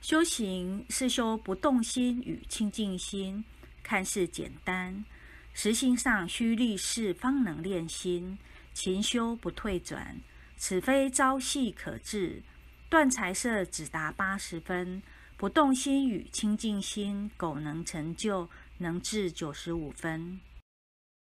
修行是修不动心与清净心，看似简单，实心上需立誓方能练心，勤修不退转，此非朝夕可至。断财色只达八十分，不动心与清净心，苟能成就，能至九十五分。